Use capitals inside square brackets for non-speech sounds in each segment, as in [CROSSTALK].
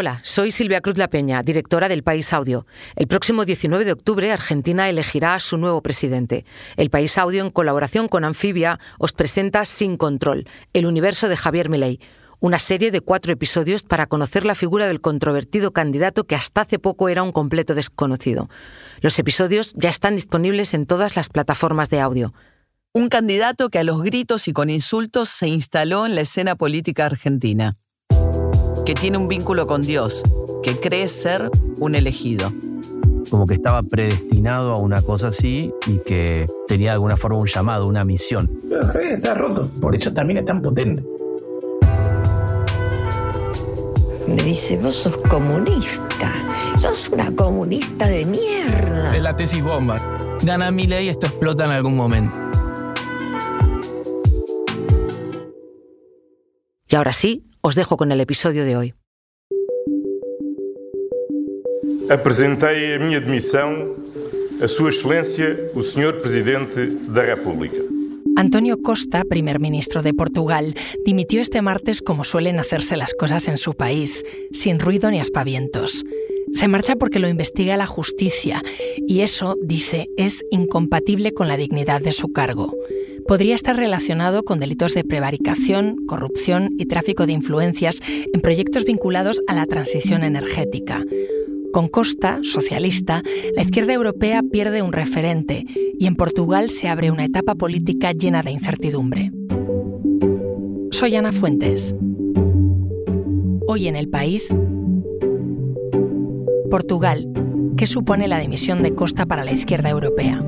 Hola, soy Silvia Cruz La Peña, directora del País Audio. El próximo 19 de octubre Argentina elegirá a su nuevo presidente. El País Audio, en colaboración con Anfibia, os presenta Sin Control, el universo de Javier Milei, una serie de cuatro episodios para conocer la figura del controvertido candidato que hasta hace poco era un completo desconocido. Los episodios ya están disponibles en todas las plataformas de audio. Un candidato que a los gritos y con insultos se instaló en la escena política argentina que tiene un vínculo con Dios, que cree ser un elegido. Como que estaba predestinado a una cosa así y que tenía de alguna forma un llamado, una misión. Pero está roto, por eso también es tan potente. Me dice, vos sos comunista, sos una comunista de mierda. Es la tesis bomba. Gana mi ley y esto explota en algún momento. Y ahora sí, os dejo con el episodio de hoy. Apresentei a minha demissão a Sua Excelência, o Sr. Presidente da República. Antonio Costa, primer ministro de Portugal, dimitió este martes como suelen hacerse las cosas en su país, sin ruido ni aspavientos. Se marcha porque lo investiga la justicia y eso, dice, es incompatible con la dignidad de su cargo podría estar relacionado con delitos de prevaricación, corrupción y tráfico de influencias en proyectos vinculados a la transición energética. Con Costa, socialista, la izquierda europea pierde un referente y en Portugal se abre una etapa política llena de incertidumbre. Soy Ana Fuentes. Hoy en el país, Portugal, ¿qué supone la dimisión de Costa para la izquierda europea?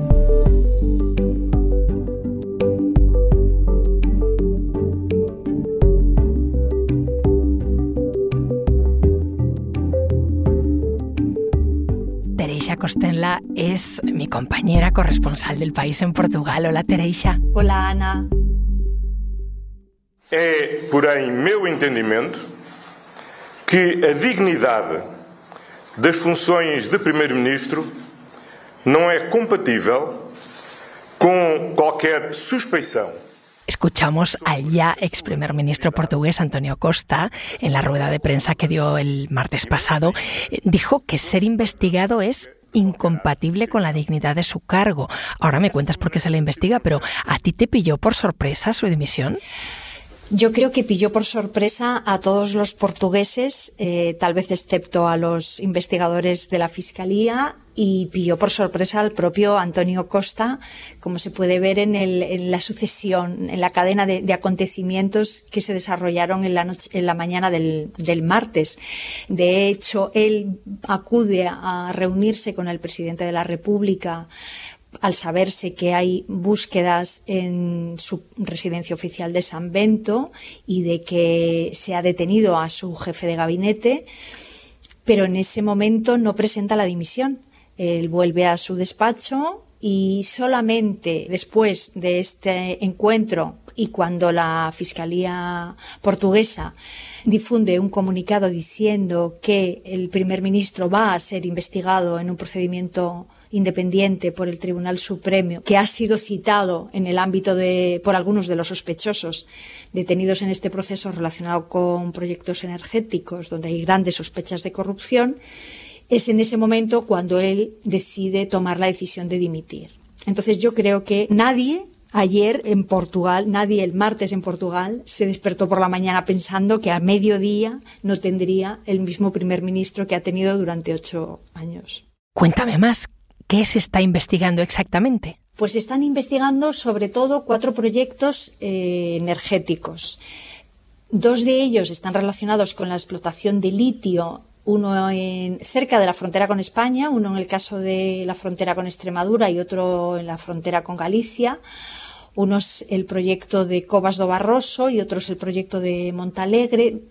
Costenla es mi compañera corresponsal del país en Portugal. Hola, Tereixa. Hola, Ana. É, porém, meu entendimento que a dignidade das funções de Primeiro-Ministro não é compatível com qualquer suspeição Escuchamos al ya ex primer ministro portugués Antonio Costa en la rueda de prensa que dio el martes pasado. Dijo que ser investigado es incompatible con la dignidad de su cargo. Ahora me cuentas por qué se le investiga, pero ¿a ti te pilló por sorpresa su dimisión? Yo creo que pilló por sorpresa a todos los portugueses, eh, tal vez excepto a los investigadores de la Fiscalía, y pilló por sorpresa al propio Antonio Costa, como se puede ver en, el, en la sucesión, en la cadena de, acontecimientos que se desarrollaron en la, noche, en la mañana del martes. De hecho, él acude a reunirse con el presidente de la República al saberse que hay búsquedas en su residencia oficial de San Bento y de que se ha detenido a su jefe de gabinete, pero en ese momento no presenta la dimisión. Él vuelve a su despacho y solamente después de este encuentro y cuando la Fiscalía portuguesa difunde un comunicado diciendo que el primer ministro va a ser investigado en un procedimiento independiente por el Tribunal Supremo, que ha sido citado en el ámbito de, por algunos de los sospechosos detenidos en este proceso relacionado con proyectos energéticos, donde hay grandes sospechas de corrupción, es en ese momento cuando él decide tomar la decisión de dimitir. Entonces yo creo que nadie Ayer en Portugal, nadie el martes en Portugal se despertó por la mañana pensando que a mediodía no tendría el mismo primer ministro que ha tenido durante ocho años. Cuéntame más, ¿Qué se está investigando exactamente? Pues están investigando sobre todo cuatro proyectos eh, energéticos. Dos de ellos están relacionados con la explotación de litio, uno en, cerca de la frontera con España, uno en el caso de la frontera con Extremadura y otro en la frontera con Galicia. Uno es el proyecto de Cobas do Barroso y otro es el proyecto de Montalegre,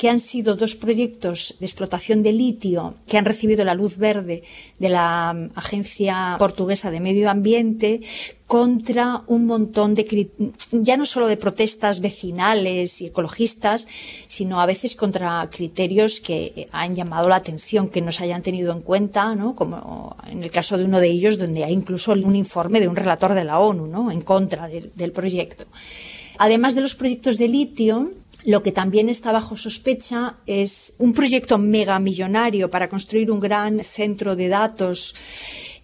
que han sido dos proyectos de explotación de litio que han recibido la luz verde de la mm, Agencia Portuguesa de Medio Ambiente contra un montón de, ya no solo de protestas vecinales y ecologistas, sino a veces contra criterios que han llamado la atención, que no se hayan tenido en cuenta, ¿no? como en el caso de uno de ellos, donde hay incluso un informe de un relator de la ONU ¿no? en contra del, del proyecto. Además de los proyectos de litio, Lo que también está bajo sospecha es un proyecto megamillonario para construir un gran centro de datos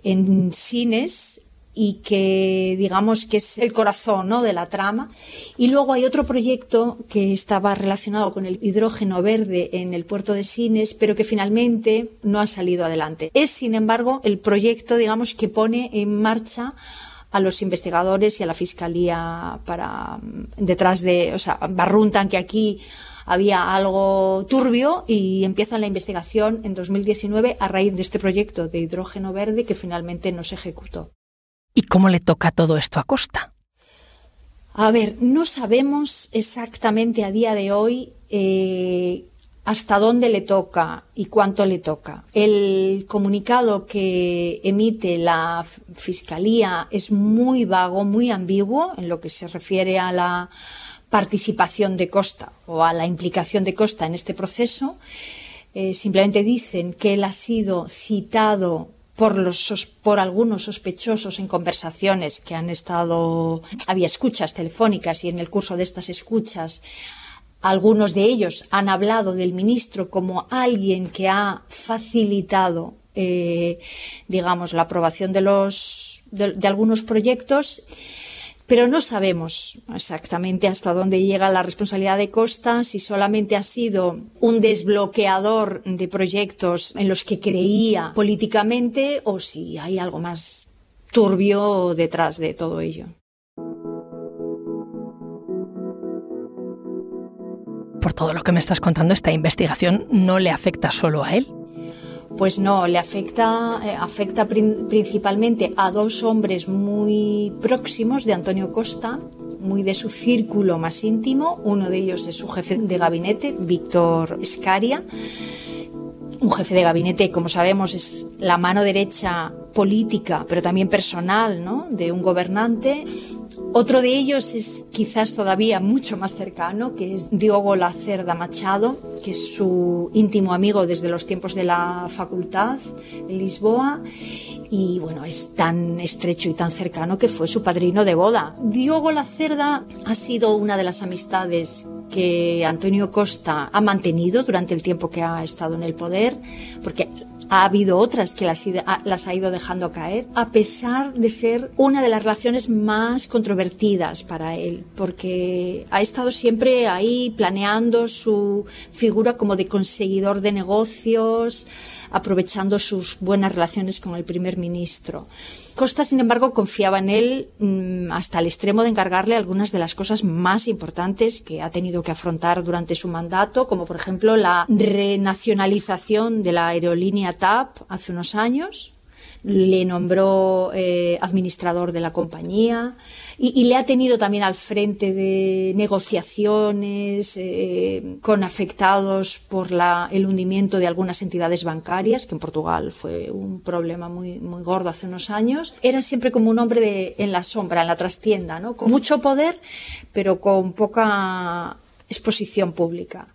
en Sines y que digamos que es el corazón ¿no? de la trama. Y luego hay otro proyecto que estaba relacionado con el hidrógeno verde en el puerto de Sines, pero que finalmente no ha salido adelante. Es, sin embargo, el proyecto, digamos, que pone en marcha a los investigadores y a la fiscalía para detrás de, o sea, barruntan que aquí había algo turbio y empiezan la investigación en 2019 a raíz de este proyecto de hidrógeno verde que finalmente no se ejecutó. ¿Y cómo le toca todo esto a Costa? A ver, no sabemos exactamente a día de hoy eh, hasta dónde le toca y cuánto le toca. El comunicado que emite la Fiscalía es muy vago, muy ambiguo en lo que se refiere a la participación de Costa o a la implicación de Costa en este proceso. Eh, simplemente dicen que él ha sido citado por, los, por algunos sospechosos en conversaciones que han estado, había escuchas telefónicas y en el curso de estas escuchas algunos de ellos han hablado del ministro como alguien que ha facilitado eh, digamos la aprobación de los de algunos proyectos pero no sabemos exactamente hasta dónde llega la responsabilidad de Costa, si solamente ha sido un desbloqueador de proyectos en los que creía políticamente o si hay algo más turbio detrás de todo ello. Por todo lo que me estás contando, esta investigación no le afecta solo a él. Pues no, le afecta, eh, afecta principalmente a dos hombres muy próximos de Antonio Costa, muy de su círculo más íntimo. Uno de ellos es su jefe de gabinete, Víctor Escaria. Un jefe de gabinete, como sabemos, es la mano derecha política, pero también personal, ¿no? De un gobernante otro de ellos es quizás todavía mucho más cercano, que es Diogo Lacerda Machado, que es su íntimo amigo desde los tiempos de la facultad en Lisboa y bueno, es tan estrecho y tan cercano que fue su padrino de boda. Diogo Lacerda ha sido una de las amistades que Antonio Costa ha mantenido durante el tiempo que ha estado en el poder, porque ha habido otras que las, las, ha ido dejando caer, a pesar de ser una de las relaciones más controvertidas para él, porque ha estado siempre ahí planeando su figura como de conseguidor de negocios, aprovechando sus buenas relaciones con el primer ministro. Costa, sin embargo, confiaba en él mm, hasta el extremo de encargarle algunas de las cosas más importantes que ha tenido que afrontar durante su mandato, como por ejemplo la renacionalización de la aerolínea TAP hace unos años, le nombró eh, administrador de la compañía y, le ha tenido también al frente de negociaciones eh, con afectados por el hundimiento de algunas entidades bancarias, que en Portugal fue un problema muy, gordo hace unos años. Era siempre como un hombre en la sombra, en la trastienda, ¿no? con mucho poder, pero con poca exposición pública.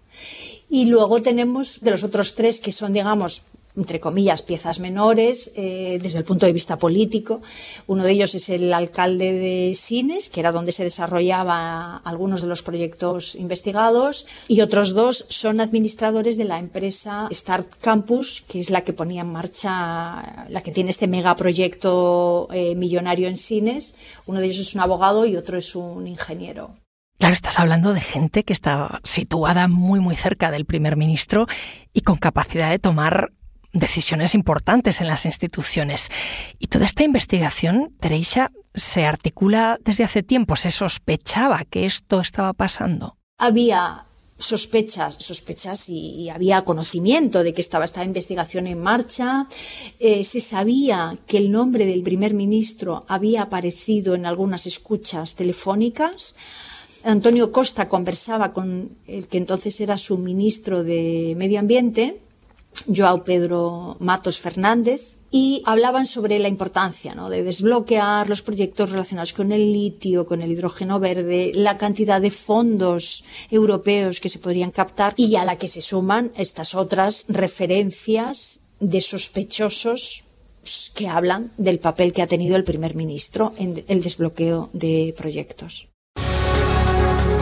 Y luego tenemos de los otros tres que son, digamos, entre comillas, piezas menores eh, desde el punto de vista político. Uno de ellos es el alcalde de Sines, que era donde se desarrollaban algunos de los proyectos investigados, y otros dos son administradores de la empresa Start Campus, que es la que ponía en marcha, la que tiene este megaproyecto eh, millonario en Sines. Uno de ellos es un abogado y otro es un ingeniero. Claro, estás hablando de gente que está situada muy muy cerca del primer ministro y con capacidad de tomar decisiones importantes en las instituciones. Y toda esta investigación, Teresa, se articula desde hace tiempo. ¿Se sospechaba que esto estaba pasando? Había sospechas, sospechas y, había conocimiento de que estaba esta investigación en marcha. Eh, se sabía que el nombre del primer ministro había aparecido en algunas escuchas telefónicas. Antonio Costa conversaba con el que entonces era su ministro de Medio Ambiente Joao Pedro Matos Fernández y hablaban sobre la importancia ¿no? de desbloquear los proyectos relacionados con el litio, con el hidrógeno verde, la cantidad de fondos europeos que se podrían captar y a la que se suman estas otras referencias de sospechosos que hablan del papel que ha tenido el primer ministro en el desbloqueo de proyectos.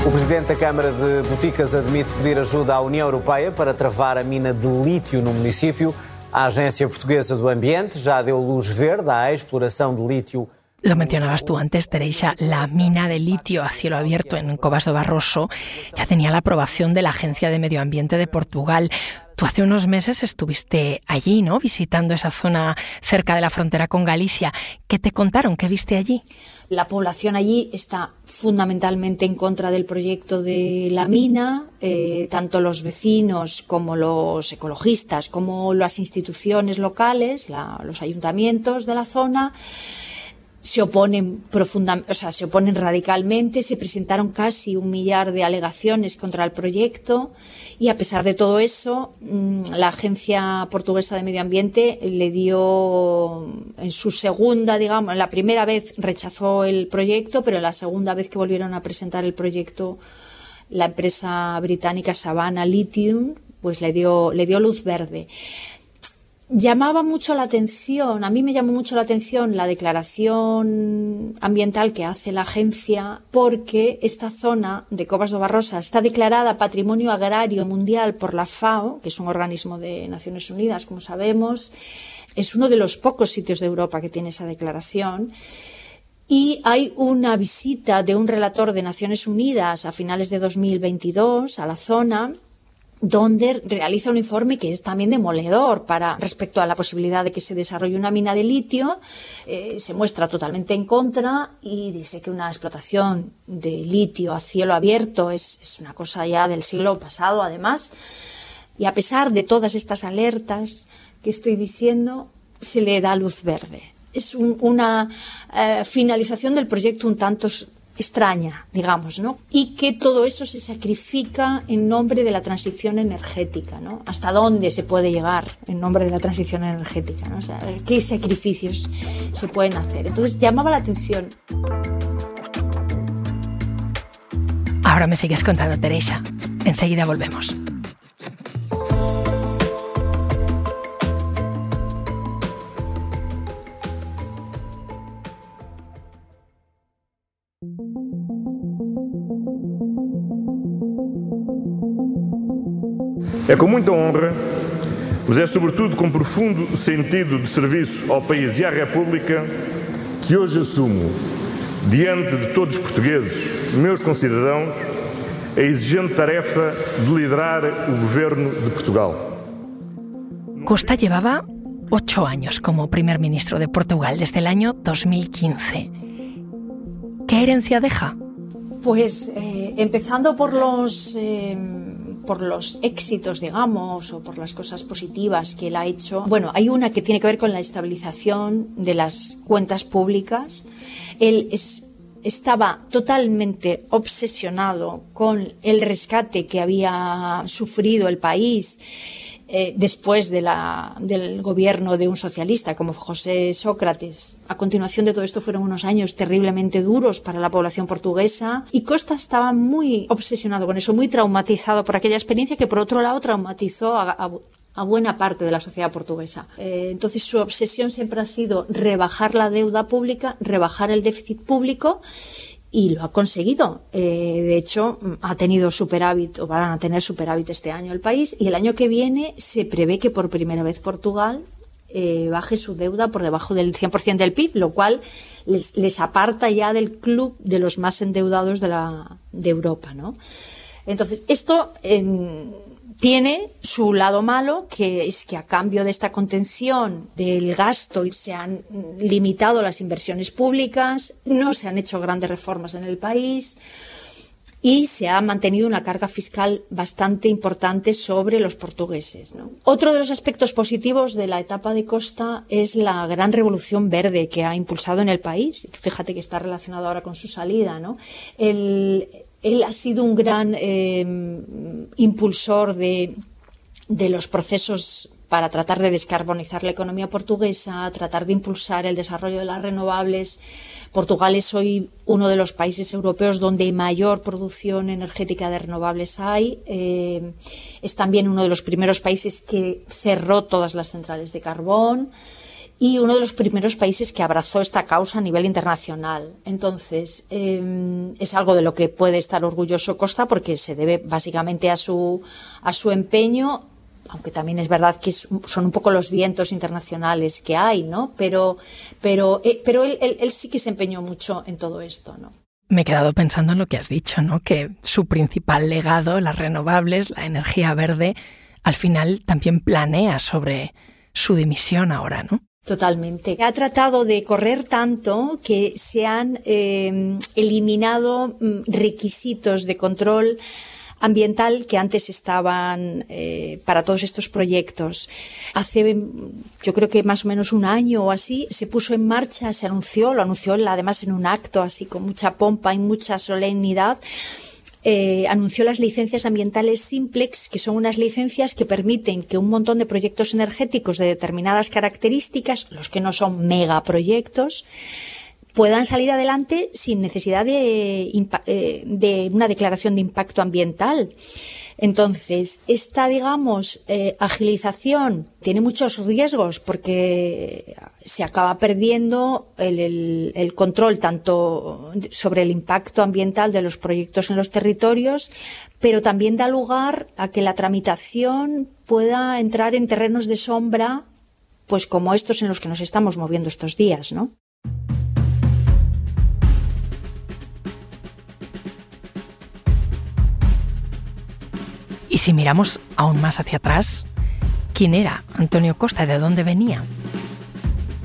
O presidente da Câmara de Boticas admite pedir ajuda à União Europeia para travar a mina de lítio no município. A Agência Portuguesa do Ambiente já deu luz verde à exploração de lítio Lo mencionabas tú antes, Teresa, la mina de litio a cielo abierto en do Barroso ya tenía la aprobación de la Agencia de Medio Ambiente de Portugal. Tú hace unos meses estuviste allí, ¿no? Visitando esa zona cerca de la frontera con Galicia. ¿Qué te contaron? ¿Qué viste allí? La población allí está fundamentalmente en contra del proyecto de la mina, eh, tanto los vecinos como los ecologistas, como las instituciones locales, los ayuntamientos de la zona se oponen profundamente, o sea, se oponen radicalmente, se presentaron casi un millar de alegaciones contra el proyecto y a pesar de todo eso, mm, la Agencia Portuguesa de Medio Ambiente le dio en su segunda, digamos, la primera vez rechazó el proyecto, pero la segunda vez que volvieron a presentar el proyecto, la empresa británica Savannah Lithium, pues le dio, le dio luz verde llamaba mucho la atención, a mí me llamó mucho la atención la declaración ambiental que hace la agencia porque esta zona de Cobas do Barrosa está declarada Patrimonio Agrario Mundial por la FAO, que es un organismo de Naciones Unidas, como sabemos. Es uno de los pocos sitios de Europa que tiene esa declaración. Y hay una visita de un relator de Naciones Unidas a finales de 2022 a la zona donde realiza un informe que es también demoledor para respecto a la posibilidad de que se desarrolle una mina de litio, eh, se muestra totalmente en contra y dice que una explotación de litio a cielo abierto es, una cosa ya del siglo pasado además. Y a pesar de todas estas alertas que estoy diciendo, se le da luz verde. Es un, una eh, finalización del proyecto un tanto extraña, digamos, ¿no? Y que todo eso se sacrifica en nombre de la transición energética, ¿no? ¿Hasta dónde se puede llegar en nombre de la transición energética, ¿no? ¿qué sacrificios se pueden hacer? Entonces llamaba la atención. Ahora me sigues contando, Teresa. Enseguida volvemos. É com muita honra, mas é sobretudo com profundo sentido de serviço ao país e à República que hoje assumo, diante de todos os portugueses, meus concidadãos, a exigente tarefa de liderar o governo de Portugal. Costa llevaba ocho años como primer ministro de Portugal desde el año 2015. ¿Qué herencia deja? Pues eh, empezando por los eh, por los éxitos, digamos, o por las cosas positivas que él ha hecho. Bueno, hay una que tiene que ver con la estabilización de las cuentas públicas. Él estaba totalmente obsesionado con el rescate que había sufrido el país eh, después de la, del gobierno de un socialista como José Sócrates. A continuación de todo esto fueron unos años terriblemente duros para la población portuguesa y Costa estaba muy obsesionado con eso, muy traumatizado por aquella experiencia que por otro lado traumatizó a, buena parte de la sociedad portuguesa. Eh, entonces su obsesión siempre ha sido rebajar la deuda pública, rebajar el déficit público y lo ha conseguido. Eh, de hecho, ha tenido superávit o van a tener superávit este año el país y el año que viene se prevé que por primera vez Portugal eh, baje su deuda por debajo del 100% del PIB, lo cual les, les, aparta ya del club de los más endeudados de, la, de Europa, ¿no? Entonces, esto en, tiene su lado malo, que es que a cambio de esta contención del gasto se han limitado las inversiones públicas, no se han hecho grandes reformas en el país y se ha mantenido una carga fiscal bastante importante sobre los portugueses. Otro de los aspectos positivos de la etapa de Costa es la gran revolución verde que ha impulsado en el país. Fíjate que está relacionado ahora con su salida. ¿no? Él ha sido un gran eh, impulsor de, los procesos para tratar de descarbonizar la economía portuguesa, tratar de impulsar el desarrollo de las renovables. Portugal es hoy uno de los países europeos donde mayor producción energética de renovables hay. Eh, es también uno de los primeros países que cerró todas las centrales de carbón y uno de los primeros países que abrazó esta causa a nivel internacional. Entonces, em, es algo de lo que puede estar orgulloso Costa porque se debe básicamente a su, a su empeño aunque también es verdad que son un poco los vientos internacionales que hay, ¿no? Pero, pero, eh, pero él, él, sí que se empeñó mucho en todo esto, ¿no? Me he quedado pensando en lo que has dicho, ¿no? Que su principal legado, las renovables, la energía verde, al final también planea sobre su dimisión ahora, ¿no? Totalmente. Ha tratado de correr tanto que se han eh, eliminado mm, requisitos de control ambiental que antes estaban eh, para todos estos proyectos. Hace, yo creo que más o menos un año o así, se puso en marcha, se anunció, lo anunció además en un acto así con mucha pompa y mucha solemnidad, eh, anunció las licencias ambientales simplex, que son unas licencias que permiten que un montón de proyectos energéticos de determinadas características, los que no son megaproyectos, puedan salir adelante sin necesidad de, eh, de una declaración de impacto ambiental. Entonces, esta, digamos, eh, agilización tiene muchos riesgos porque se acaba perdiendo el, el, control tanto sobre el impacto ambiental de los proyectos en los territorios, pero también da lugar a que la tramitación pueda entrar en terrenos de sombra, pues como estos en los que nos estamos moviendo estos días, ¿no? Si miramos aún más hacia atrás, ¿quién era Antonio Costa? ¿De dónde venía?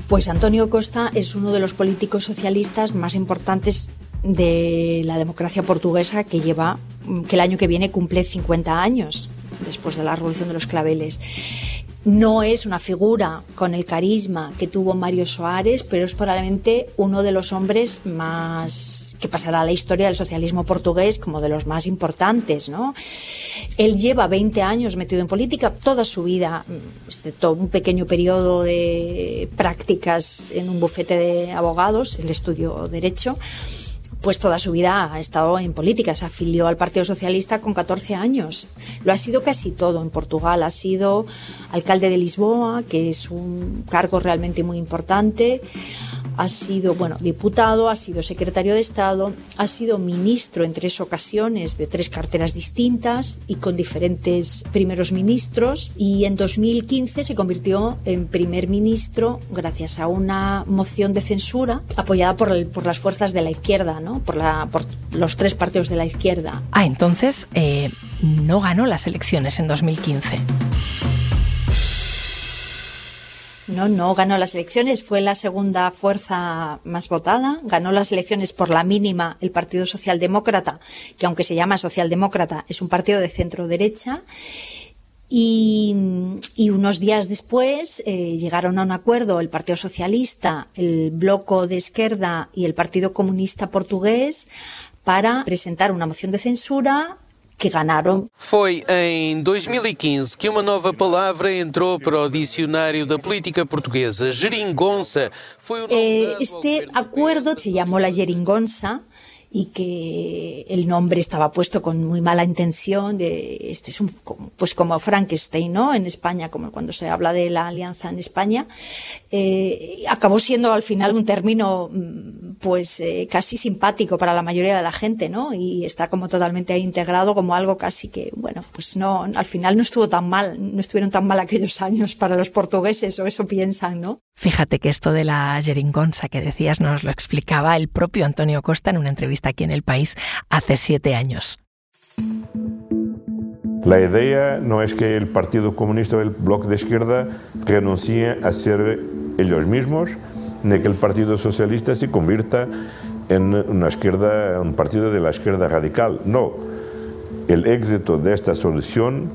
Pues Antonio Costa es uno de los políticos socialistas más importantes de la democracia portuguesa que lleva, que el año que viene cumple 50 años después de la Revolución de los Claveles. No es una figura con el carisma que tuvo Mario Soares, pero es probablemente uno de los hombres más que pasará a la historia del socialismo portugués como de los más importantes, ¿no? Él lleva 20 años metido en política, toda su vida, excepto un pequeño periodo de prácticas en un bufete de abogados, él estudió Derecho, pues toda su vida ha estado en política. Se afilió al Partido Socialista con 14 años. Lo ha sido casi todo en Portugal. Ha sido alcalde de Lisboa, que es un cargo realmente muy importante. Ha sido, bueno, diputado, ha sido secretario de Estado, ha sido ministro en tres ocasiones de tres carteras distintas y con diferentes primeros ministros. Y en 2015 se convirtió en primer ministro gracias a una moción de censura apoyada por, por las fuerzas de la izquierda, ¿no? por, la, por los tres partidos de la izquierda. Ah, entonces eh, no ganó las elecciones en 2015. No, no ganó las elecciones, fue la segunda fuerza más votada, ganó las elecciones por la mínima el Partido Socialdemócrata, que aunque se llama Socialdemócrata es un partido de centro derecha, y, unos días después eh, llegaron a un acuerdo el Partido Socialista, el Bloco de Izquierda y el Partido Comunista Portugués para presentar una moción de censura que ganaron. Foi em 2015 que uma nova palavra entrou para o dicionário da política portuguesa, geringonça. Foi o eh, este acuerdo se llamó la geringonça y que el nombre estaba puesto con muy mala intención de este es un pues como Frankenstein no en España como cuando se habla de la alianza en España eh, acabó siendo al final un término mm, pues eh, casi simpático para la mayoría de la gente no y está como totalmente integrado como algo casi que bueno pues no al final no estuvo tan mal no estuvieron tan mal aquellos años para los portugueses o eso piensan no Fíjate que esto de la jeringonza que decías nos lo explicaba el propio Antonio Costa en una entrevista aquí en El País hace siete años. La idea no es que el Partido Comunista o el Bloque de Izquierda renuncie a ser ellos mismos, ni que el Partido Socialista se convierta en una izquierda, un partido de la izquierda radical. No, el éxito de esta solución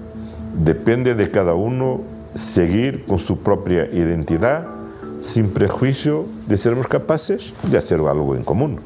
depende de cada uno seguir con su propia identidad sin prejuicio de sermos capaces de hacer algo en común.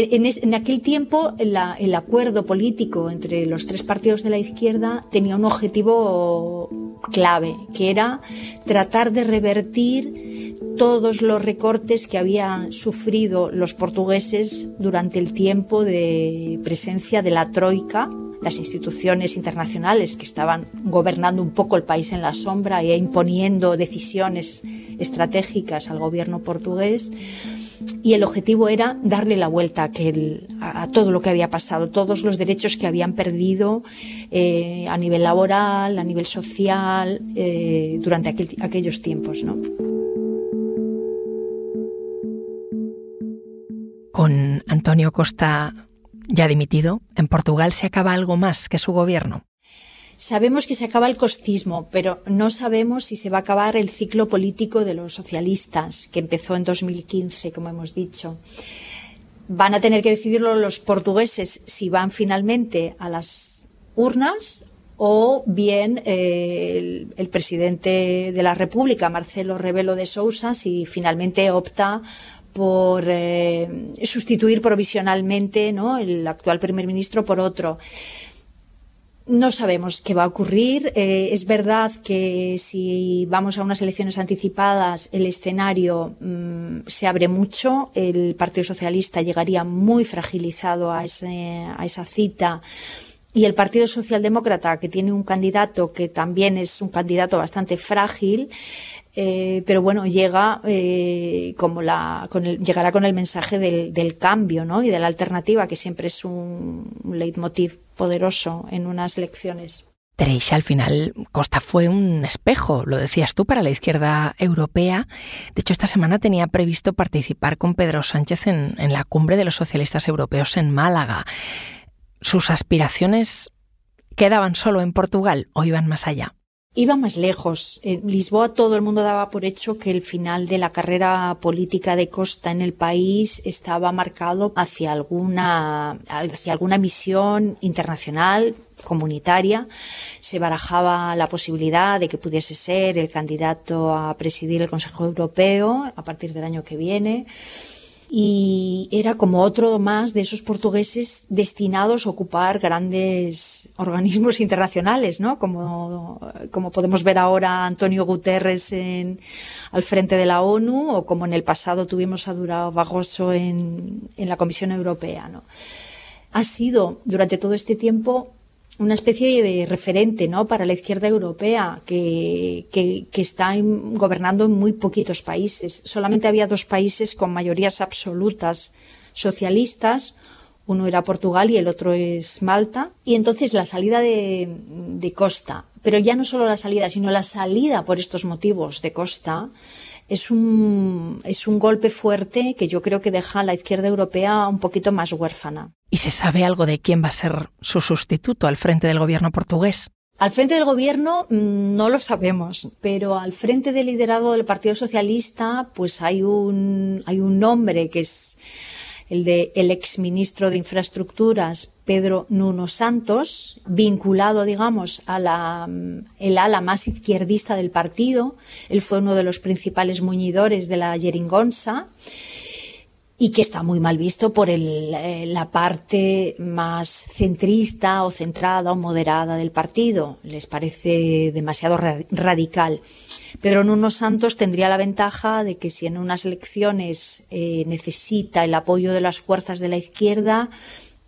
En, aquel tiempo el acuerdo político entre los tres partidos de la izquierda tenía un objetivo clave, que era tratar de revertir todos los recortes que habían sufrido los portugueses durante el tiempo de presencia de la Troika las instituciones internacionales que estaban gobernando un poco el país en la sombra e imponiendo decisiones estratégicas al gobierno portugués y el objetivo era darle la vuelta a, todo lo que había pasado, todos los derechos que habían perdido eh, a nivel laboral, a nivel social, eh, durante aquellos tiempos. ¿no? Con Antonio Costa ya dimitido, en Portugal se acaba algo más que su gobierno. Sabemos que se acaba el costismo, pero no sabemos si se va a acabar el ciclo político de los socialistas, que empezó en 2015, como hemos dicho. Van a tener que decidirlo los portugueses si van finalmente a las urnas o bien eh, el, presidente de la República, Marcelo Rebelo de Sousa, si finalmente opta por eh, sustituir provisionalmente el actual primer ministro por otro. No sabemos qué va a ocurrir. Eh, es verdad que si vamos a unas elecciones anticipadas, el escenario mm, se abre mucho. El Partido Socialista llegaría muy fragilizado a esa cita y el Partido Socialdemócrata, que tiene un candidato que también es un candidato bastante frágil, eh, pero bueno, llega eh, como la, llegará con el mensaje del, cambio ¿no? y de la alternativa, que siempre es un, leitmotiv poderoso en unas elecciones. Tereisha, al final Costa fue un espejo, lo decías tú, para la izquierda europea. De hecho, esta semana tenía previsto participar con Pedro Sánchez en la cumbre de los socialistas europeos en Málaga. ¿Sus aspiraciones quedaban solo en Portugal o iban más allá? Iba más lejos. En Lisboa todo el mundo daba por hecho que el final de la carrera política de Costa en el país estaba marcado hacia alguna, hacia alguna misión internacional, comunitaria. Se barajaba la posibilidad de que pudiese ser el candidato a presidir el Consejo Europeo a partir del año que viene y era como otro más de esos portugueses destinados a ocupar grandes organismos [LAUGHS] internacionales, ¿no? Como, como podemos ver ahora Antonio Guterres en, al frente de la ONU o como en el pasado tuvimos a Durao Barroso en, en la Comisión Europea, ¿no? Ha sido durante todo este tiempo una especie de referente ¿no? para la izquierda europea que, que, que, está gobernando en muy poquitos países. Solamente había dos países con mayorías absolutas socialistas. Uno era Portugal y el otro es Malta. Y entonces la salida de, de Costa, pero ya no solo la salida, sino la salida por estos motivos de Costa, es un, es un golpe fuerte que yo creo que deja a la izquierda europea un poquito más huérfana. ¿Y se sabe algo de quién va a ser su sustituto al frente del gobierno portugués? Al frente del gobierno mm, no lo sabemos, pero al frente del liderado del Partido Socialista, pues hay un, hay un nombre que es el de el exministro de Infraestructuras Pedro Nuno Santos, vinculado, digamos, a la el ala más izquierdista del partido. Él fue uno de los principales muñidores de la Jeringonza y que está muy mal visto por el, eh, la parte más centrista o centrada o moderada del partido. Les parece demasiado radical. Pedro Nuno Santos tendría la ventaja de que si en unas elecciones eh, necesita el apoyo de las fuerzas de la izquierda,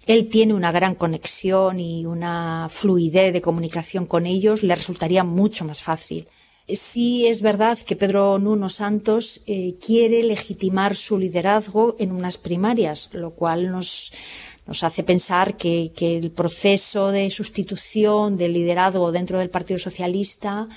él tiene una gran conexión y una fluidez de comunicación con ellos, le resultaría mucho más fácil. Sí es verdad que Pedro Nuno Santos eh, quiere legitimar su liderazgo en unas primarias, lo cual nos, hace pensar que, que, el proceso de sustitución del liderazgo dentro del Partido Socialista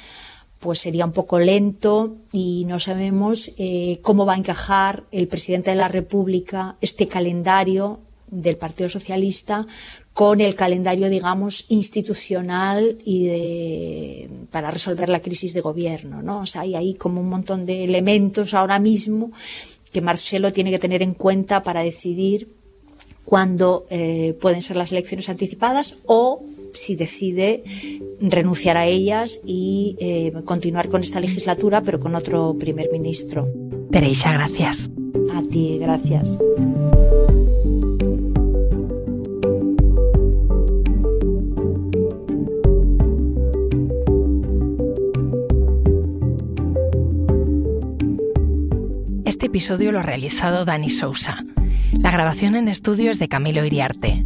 pues sería un poco lento y no sabemos eh, cómo va a encajar el presidente de la República este calendario del Partido Socialista con el calendario, digamos, institucional y de, para resolver la crisis de gobierno, ¿no? O sea, hay ahí como un montón de elementos ahora mismo que Marcelo tiene que tener en cuenta para decidir cuándo eh, pueden ser las elecciones anticipadas o si decide renunciar a ellas y eh, continuar con esta legislatura, pero con otro primer ministro. Teresa, gracias. A ti, gracias. episodio lo ha realizado Dani Sousa. La grabación en estudio es de Camilo Iriarte.